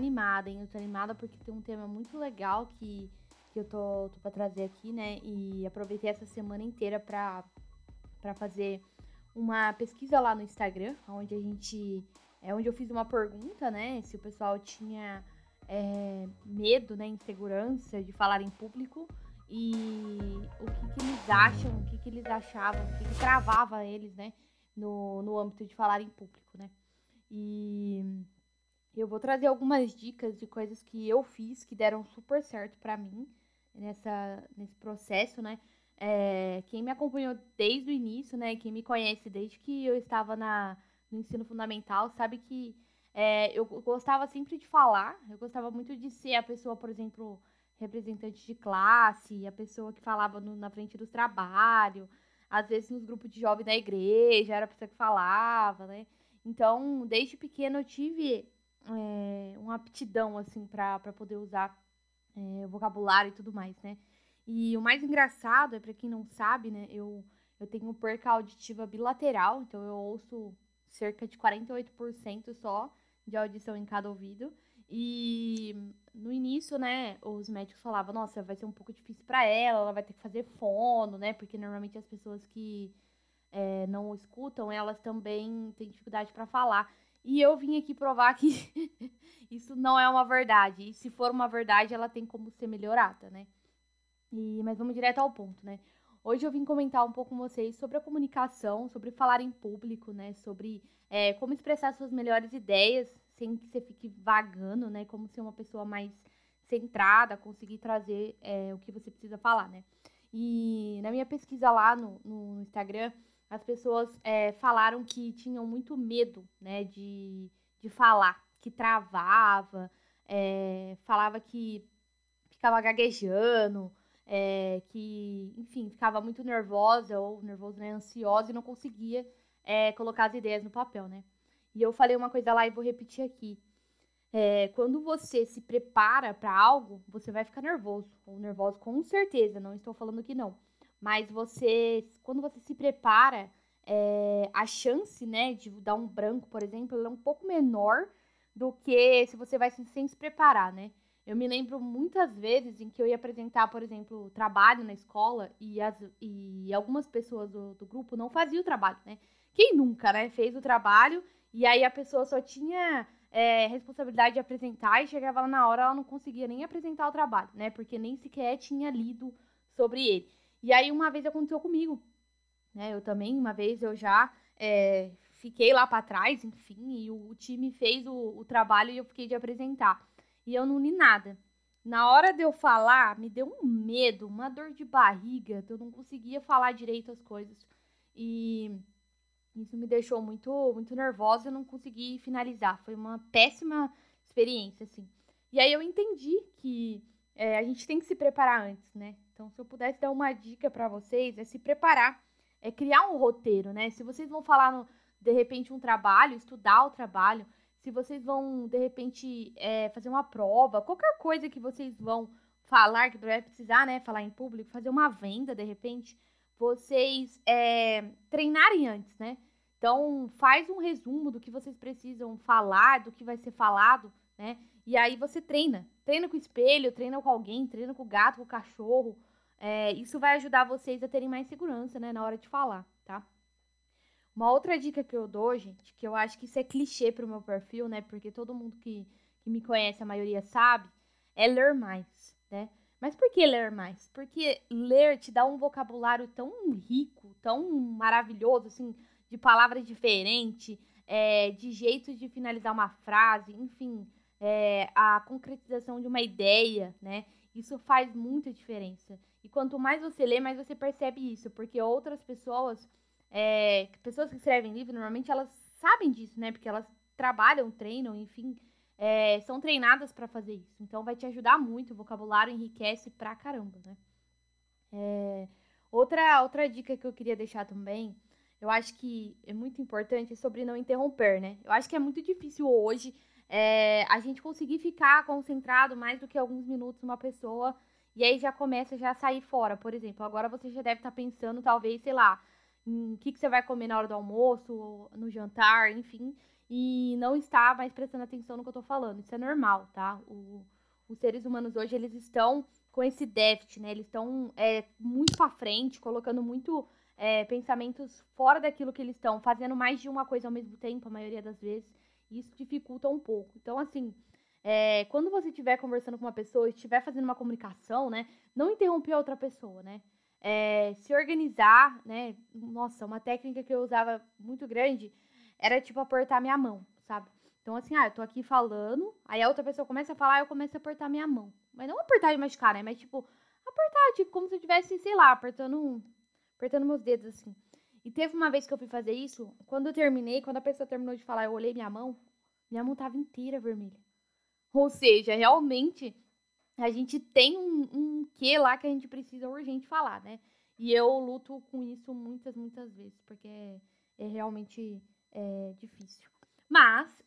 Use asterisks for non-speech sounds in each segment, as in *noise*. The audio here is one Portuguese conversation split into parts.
animada, hein? Eu tô animada porque tem um tema muito legal que, que eu tô, tô pra trazer aqui, né? E aproveitei essa semana inteira pra, pra fazer uma pesquisa lá no Instagram, onde a gente. É onde eu fiz uma pergunta, né? Se o pessoal tinha é, medo, né? Insegurança de falar em público e o que, que eles acham, o que, que eles achavam, o que, que travava eles, né? No, no âmbito de falar em público, né? E eu vou trazer algumas dicas de coisas que eu fiz que deram super certo para mim nessa, nesse processo, né? É, quem me acompanhou desde o início, né? Quem me conhece desde que eu estava na, no ensino fundamental, sabe que é, eu gostava sempre de falar, eu gostava muito de ser a pessoa, por exemplo, representante de classe, a pessoa que falava no, na frente dos trabalhos, às vezes nos grupos de jovem da igreja, era a pessoa que falava, né? Então, desde pequeno eu tive é, uma aptidão, assim, para poder usar é, vocabulário e tudo mais, né? E o mais engraçado é, para quem não sabe, né, eu, eu tenho perca auditiva bilateral, então eu ouço cerca de 48% só de audição em cada ouvido. E no início, né, os médicos falavam, nossa, vai ser um pouco difícil para ela, ela vai ter que fazer fono, né? Porque normalmente as pessoas que é, não escutam, elas também têm dificuldade para falar. E eu vim aqui provar que *laughs* isso não é uma verdade. E se for uma verdade, ela tem como ser melhorada, né? E, mas vamos direto ao ponto, né? Hoje eu vim comentar um pouco com vocês sobre a comunicação, sobre falar em público, né? Sobre é, como expressar suas melhores ideias sem que você fique vagando, né? Como ser uma pessoa mais centrada, conseguir trazer é, o que você precisa falar, né? E na minha pesquisa lá no, no Instagram, as pessoas é, falaram que tinham muito medo, né, de, de falar, que travava, é, falava que ficava gaguejando, é, que, enfim, ficava muito nervosa ou nervosa, né, ansiosa e não conseguia é, colocar as ideias no papel, né. E eu falei uma coisa lá e vou repetir aqui. É, quando você se prepara para algo, você vai ficar nervoso, ou nervoso com certeza, não estou falando que não. Mas você, quando você se prepara, é, a chance, né, de dar um branco, por exemplo, é um pouco menor do que se você vai sem, se preparar, né? Eu me lembro muitas vezes em que eu ia apresentar, por exemplo, trabalho na escola e, as, e algumas pessoas do, do grupo não faziam o trabalho, né? Quem nunca, né, fez o trabalho e aí a pessoa só tinha é, responsabilidade de apresentar e chegava lá na hora ela não conseguia nem apresentar o trabalho, né? Porque nem sequer tinha lido sobre ele. E aí uma vez aconteceu comigo, né? Eu também, uma vez eu já é, fiquei lá para trás, enfim, e o, o time fez o, o, trabalho e eu fiquei de apresentar. E eu não li nada. Na hora de eu falar, me deu um medo, uma dor de barriga, eu não conseguia falar direito as coisas. E isso me deixou muito, muito nervosa e não consegui finalizar. Foi uma péssima experiência, assim. E aí eu entendi que é, a gente tem que se preparar antes, né? Então, se eu pudesse dar uma dica para vocês, é se preparar, é criar um roteiro, né? Se vocês vão falar, no, de repente, um trabalho, estudar o trabalho, se vocês vão, de repente, é, fazer uma prova, qualquer coisa que vocês vão falar, que vai precisar, né? Falar em público, fazer uma venda, de repente, vocês é, treinarem antes, né? Então, faz um resumo do que vocês precisam falar, do que vai ser falado, né? E aí você treina. Treina com o espelho, treina com alguém, treina com o gato, com o cachorro, é, isso vai ajudar vocês a terem mais segurança, né, na hora de falar, tá? Uma outra dica que eu dou, gente, que eu acho que isso é clichê pro meu perfil, né, porque todo mundo que, que me conhece, a maioria sabe, é ler mais, né? Mas por que ler mais? Porque ler te dá um vocabulário tão rico, tão maravilhoso, assim, de palavras diferentes, é, de jeitos de finalizar uma frase, enfim, é, a concretização de uma ideia, né? Isso faz muita diferença. E quanto mais você lê, mais você percebe isso, porque outras pessoas, é, pessoas que escrevem livro, normalmente elas sabem disso, né? Porque elas trabalham, treinam, enfim, é, são treinadas para fazer isso. Então vai te ajudar muito, o vocabulário enriquece pra caramba, né? É, outra, outra dica que eu queria deixar também, eu acho que é muito importante sobre não interromper, né? Eu acho que é muito difícil hoje é, a gente conseguir ficar concentrado mais do que alguns minutos numa pessoa e aí já começa já a sair fora. Por exemplo, agora você já deve estar tá pensando, talvez, sei lá, em o que, que você vai comer na hora do almoço, no jantar, enfim. e não está mais prestando atenção no que eu tô falando. Isso é normal, tá? O, os seres humanos hoje, eles estão com esse déficit, né? Eles estão é, muito para frente, colocando muito é, pensamentos fora daquilo que eles estão, fazendo mais de uma coisa ao mesmo tempo, a maioria das vezes. E isso dificulta um pouco. Então, assim, é, quando você estiver conversando com uma pessoa, estiver fazendo uma comunicação, né? Não interromper a outra pessoa, né? É, se organizar, né? Nossa, uma técnica que eu usava muito grande era tipo apertar minha mão, sabe? Então, assim, ah, eu tô aqui falando, aí a outra pessoa começa a falar, eu começo a apertar minha mão. Mas não apertar de machucar, né? Mas, tipo, apertar, tipo, como se eu estivesse, sei lá, apertando, apertando meus dedos, assim. E teve uma vez que eu fui fazer isso, quando eu terminei, quando a pessoa terminou de falar, eu olhei minha mão, minha mão tava inteira vermelha. Ou seja, realmente, a gente tem um, um quê lá que a gente precisa urgente falar, né? E eu luto com isso muitas, muitas vezes, porque é, é realmente é, difícil. Mas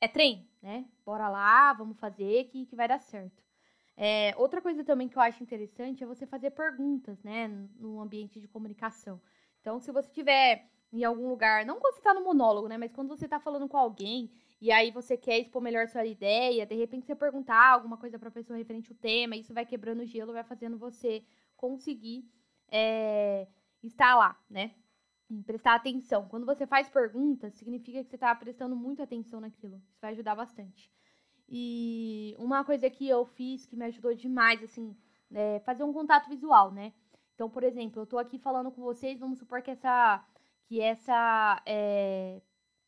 é treino, né? Bora lá, vamos fazer que, que vai dar certo. É, outra coisa também que eu acho interessante é você fazer perguntas, né? No ambiente de comunicação. Então, se você tiver em algum lugar, não quando você está no monólogo, né? Mas quando você está falando com alguém e aí você quer expor melhor sua ideia, de repente você perguntar alguma coisa para a pessoa referente ao tema, isso vai quebrando o gelo, vai fazendo você conseguir é, estar lá, né? em prestar atenção. Quando você faz perguntas, significa que você está prestando muita atenção naquilo. Isso vai ajudar bastante. E uma coisa que eu fiz que me ajudou demais, assim, é fazer um contato visual, né? Então, por exemplo, eu estou aqui falando com vocês, vamos supor que essa, que essa, é,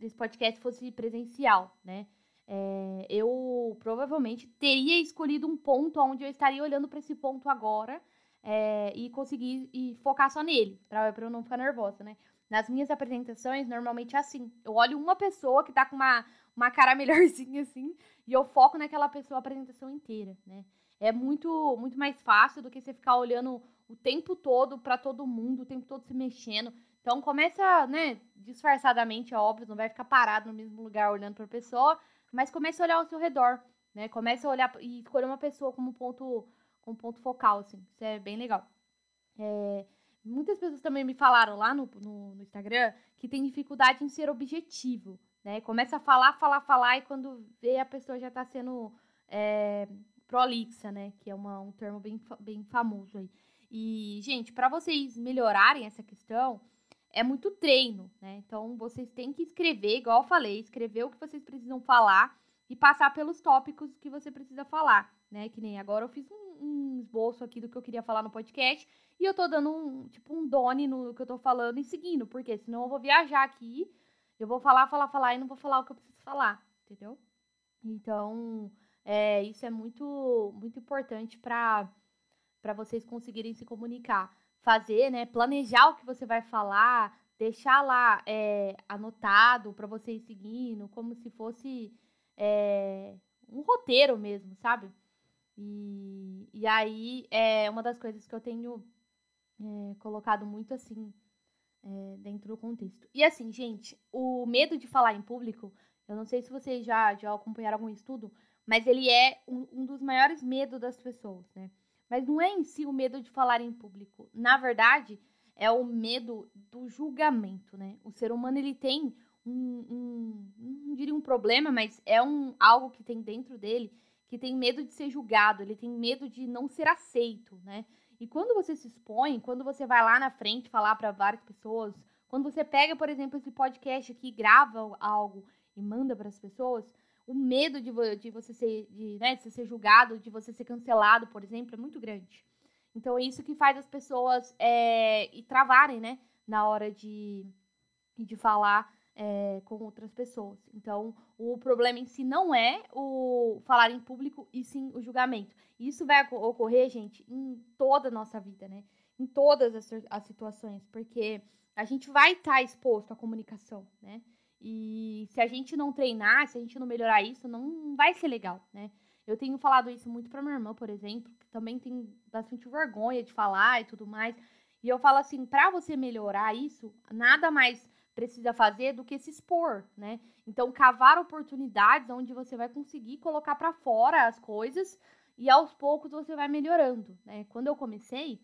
esse podcast fosse presencial, né? É, eu provavelmente teria escolhido um ponto onde eu estaria olhando para esse ponto agora é, e conseguir e focar só nele, pra eu não ficar nervosa, né? Nas minhas apresentações, normalmente é assim. Eu olho uma pessoa que tá com uma, uma cara *laughs* melhorzinha, assim, e eu foco naquela pessoa a apresentação inteira, né? É muito, muito mais fácil do que você ficar olhando o tempo todo para todo mundo, o tempo todo se mexendo. Então começa, né, disfarçadamente, é óbvio, não vai ficar parado no mesmo lugar olhando para a pessoa, mas comece a olhar ao seu redor, né? Comece a olhar e escolher uma pessoa como ponto como ponto focal, assim. Isso é bem legal. É, muitas pessoas também me falaram lá no, no, no, Instagram que tem dificuldade em ser objetivo, né? Começa a falar, falar, falar e quando vê a pessoa já tá sendo é, prolixa, né? Que é uma, um termo bem, bem famoso aí. E, gente, para vocês melhorarem essa questão, é muito treino, né? Então, vocês têm que escrever, igual eu falei, escrever o que vocês precisam falar e passar pelos tópicos que você precisa falar, né? Que nem agora eu fiz um um esboço aqui do que eu queria falar no podcast e eu tô dando um, tipo, um done no que eu tô falando e seguindo, porque senão eu vou viajar aqui, eu vou falar, falar, falar e não vou falar o que eu preciso falar, entendeu? Então, é, isso é muito, muito importante para vocês conseguirem se comunicar. Fazer, né? Planejar o que você vai falar, deixar lá é, anotado para vocês seguindo, como se fosse é, um roteiro mesmo, sabe? E, e aí é uma das coisas que eu tenho é, colocado muito assim é, dentro do contexto. E assim, gente, o medo de falar em público, eu não sei se vocês já, já acompanharam algum estudo, mas ele é um, um dos maiores medos das pessoas, né? Mas não é em si o medo de falar em público. Na verdade, é o medo do julgamento, né? O ser humano ele tem um, um não diria um problema, mas é um algo que tem dentro dele que tem medo de ser julgado, ele tem medo de não ser aceito, né? E quando você se expõe, quando você vai lá na frente falar para várias pessoas, quando você pega, por exemplo, esse podcast aqui, grava algo e manda para as pessoas, o medo de, de você ser, de, né, de ser julgado, de você ser cancelado, por exemplo, é muito grande. Então é isso que faz as pessoas é, e travarem, né, na hora de, de falar é, com outras pessoas. Então, o problema em si não é o falar em público, e sim o julgamento. Isso vai ocorrer, gente, em toda a nossa vida, né? Em todas as, as situações, porque a gente vai estar tá exposto à comunicação, né? E se a gente não treinar, se a gente não melhorar isso, não vai ser legal, né? Eu tenho falado isso muito para minha irmã, por exemplo, que também tem bastante vergonha de falar e tudo mais. E eu falo assim, para você melhorar isso, nada mais precisa fazer do que se expor, né? Então, cavar oportunidades onde você vai conseguir colocar para fora as coisas e aos poucos você vai melhorando, né? Quando eu comecei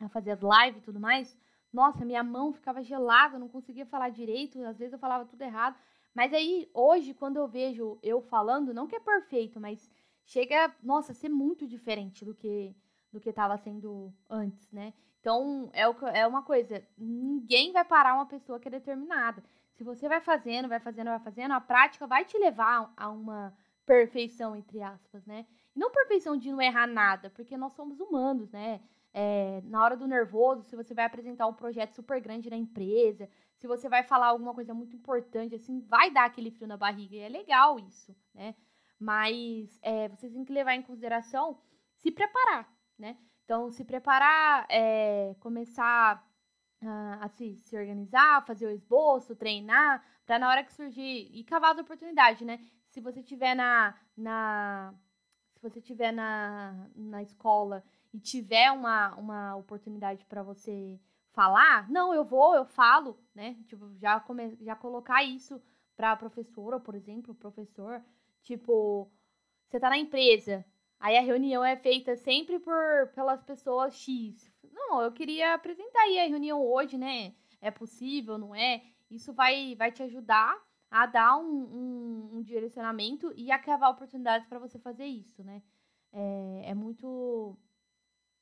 a fazer as lives e tudo mais, nossa, minha mão ficava gelada, não conseguia falar direito, às vezes eu falava tudo errado, Mas aí, hoje, quando eu vejo eu falando, não que é perfeito, mas chega, nossa, a ser muito diferente do que do que estava sendo antes, né? Então, é, o, é uma coisa, ninguém vai parar uma pessoa que é determinada. Se você vai fazendo, vai fazendo, vai fazendo, a prática vai te levar a uma perfeição, entre aspas, né? Não perfeição de não errar nada, porque nós somos humanos, né? É, na hora do nervoso, se você vai apresentar um projeto super grande na empresa, se você vai falar alguma coisa muito importante, assim, vai dar aquele frio na barriga. E é legal isso, né? Mas é, vocês têm que levar em consideração se preparar, né? Então, se preparar, é, começar a, a se, se, organizar, fazer o esboço, treinar, para na hora que surgir e cavar as oportunidades, né? Se você tiver na, na se você tiver na, na escola e tiver uma, uma oportunidade para você falar, não, eu vou, eu falo, né? Tipo, já, come, já colocar isso para a professora, por exemplo, professor, tipo, você tá na empresa, aí a reunião é feita sempre por pelas pessoas X. Não, eu queria apresentar aí a reunião hoje, né? É possível, não é? Isso vai, vai te ajudar a dar um, um, um direcionamento e a cavar oportunidades para você fazer isso, né? É, é muito,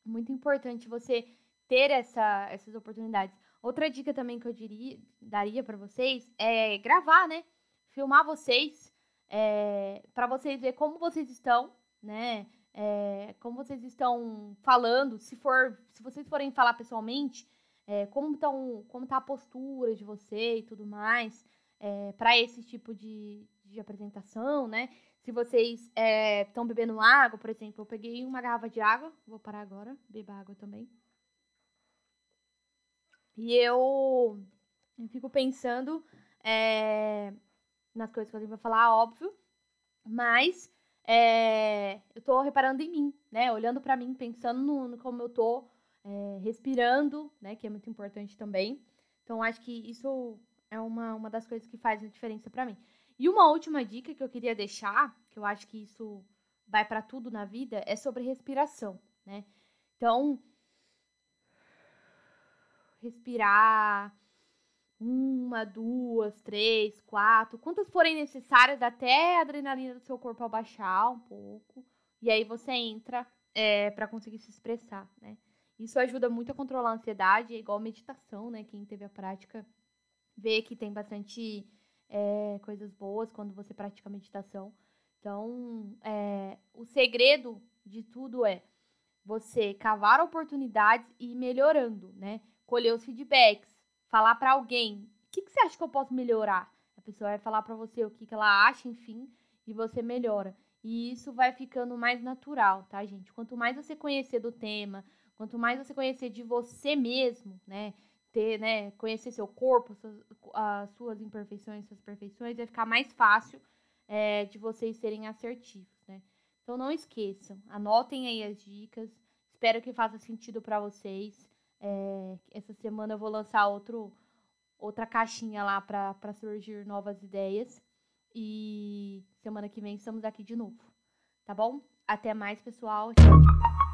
muito importante você ter essa, essas oportunidades. Outra dica também que eu diria, daria para vocês é gravar, né? Filmar vocês, é, para vocês ver como vocês estão, né? É, como vocês estão falando, se for, se vocês forem falar pessoalmente, é, como estão, como tá a postura de você e tudo mais, é, para esse tipo de, de apresentação, né? Se vocês estão é, bebendo água, por exemplo, eu peguei uma garrafa de água, vou parar agora, beba água também. E eu, eu fico pensando é, nas coisas que eu tenho pra falar, óbvio, mas é, eu tô reparando em mim, né? Olhando para mim, pensando no, no, como eu tô respirando, né? Que é muito importante também. Então, acho que isso é uma, uma das coisas que faz a diferença para mim. E uma última dica que eu queria deixar, que eu acho que isso vai para tudo na vida, é sobre respiração, né? Então, respirar. Uma, duas, três, quatro, quantas forem necessárias até a adrenalina do seu corpo abaixar um pouco. E aí você entra é, para conseguir se expressar, né? Isso ajuda muito a controlar a ansiedade, é igual meditação, né? Quem teve a prática vê que tem bastante é, coisas boas quando você pratica meditação. Então, é, o segredo de tudo é você cavar oportunidades e ir melhorando, né? colher os feedbacks, falar para alguém, o que, que, você acha que eu posso melhorar? A pessoa vai falar para você o que, que ela acha, enfim, e você melhora. E isso vai ficando mais natural, tá, gente? Quanto mais você conhecer do tema, quanto mais você conhecer de você mesmo, né? Ter, né, conhecer seu corpo, suas, as suas imperfeições, suas perfeições, vai ficar mais fácil é, de vocês serem assertivos, né? Então não esqueçam, anotem aí as dicas. Espero que faça sentido para vocês. É, essa semana eu vou lançar outro, outra caixinha lá para surgir novas ideias. E semana que vem estamos aqui de novo. Tá bom? Até mais, pessoal. Tchau, tchau.